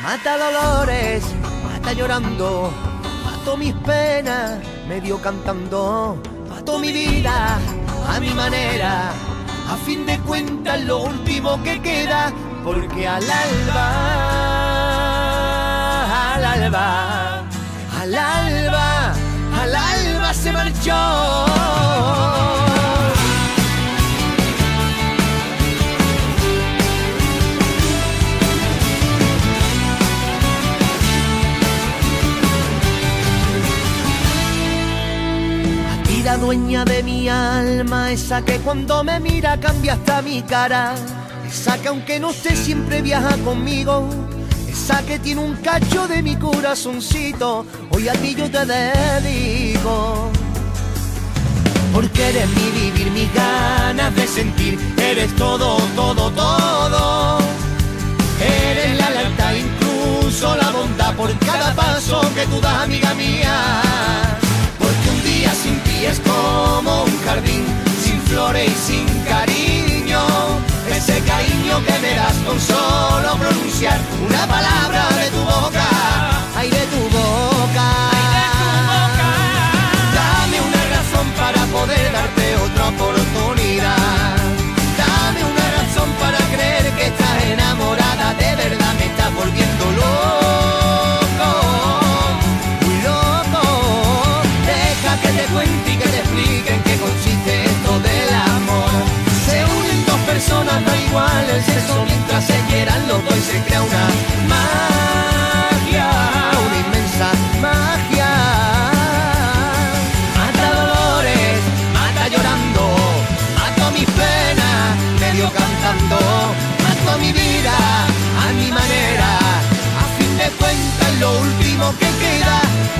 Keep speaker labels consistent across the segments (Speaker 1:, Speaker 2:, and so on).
Speaker 1: mata dolores, mata llorando, mato mis penas, medio cantando, mato mi vida a mi manera, a fin de cuentas lo último que queda, porque al alba, al alba, al alba, al alba se marchó. La dueña de mi alma, esa que cuando me mira cambia hasta mi cara, esa que aunque no esté siempre viaja conmigo, esa que tiene un cacho de mi corazoncito, hoy a ti yo te dedico. Porque eres mi vivir, mis ganas de sentir, eres todo, todo, una palabra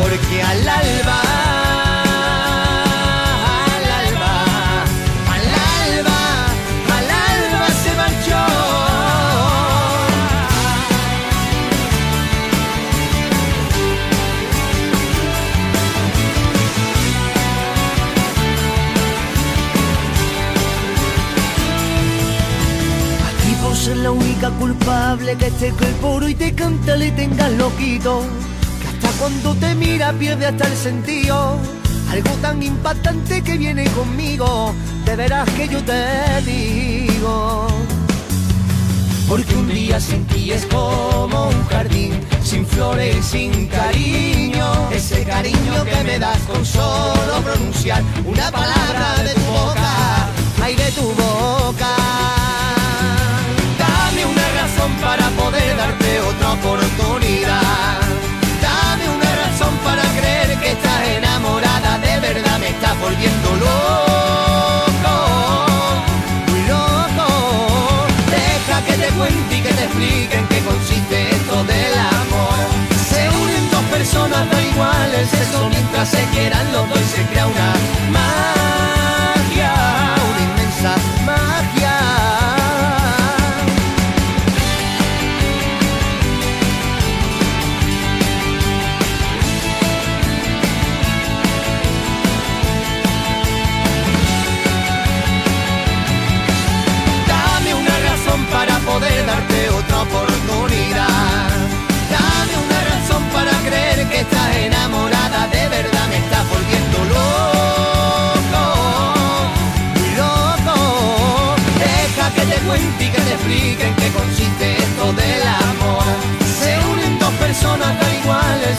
Speaker 1: porque al alba la única culpable que esté el puro y te canta le tengas loquito. Cuando te mira pierde hasta el sentido. Algo tan impactante que viene conmigo, de verás que yo te digo. Porque un día sin ti es como un jardín, sin flores sin cariño. Ese cariño que me das con solo pronunciar una palabra de tu boca, ay de tu boca que te cuente y que te explique en qué consiste esto del amor. Se unen dos personas, da igual el sexo, mientras se quieran los dos y se crea una te cuente que en qué consiste esto del amor. Se unen dos personas tan iguales,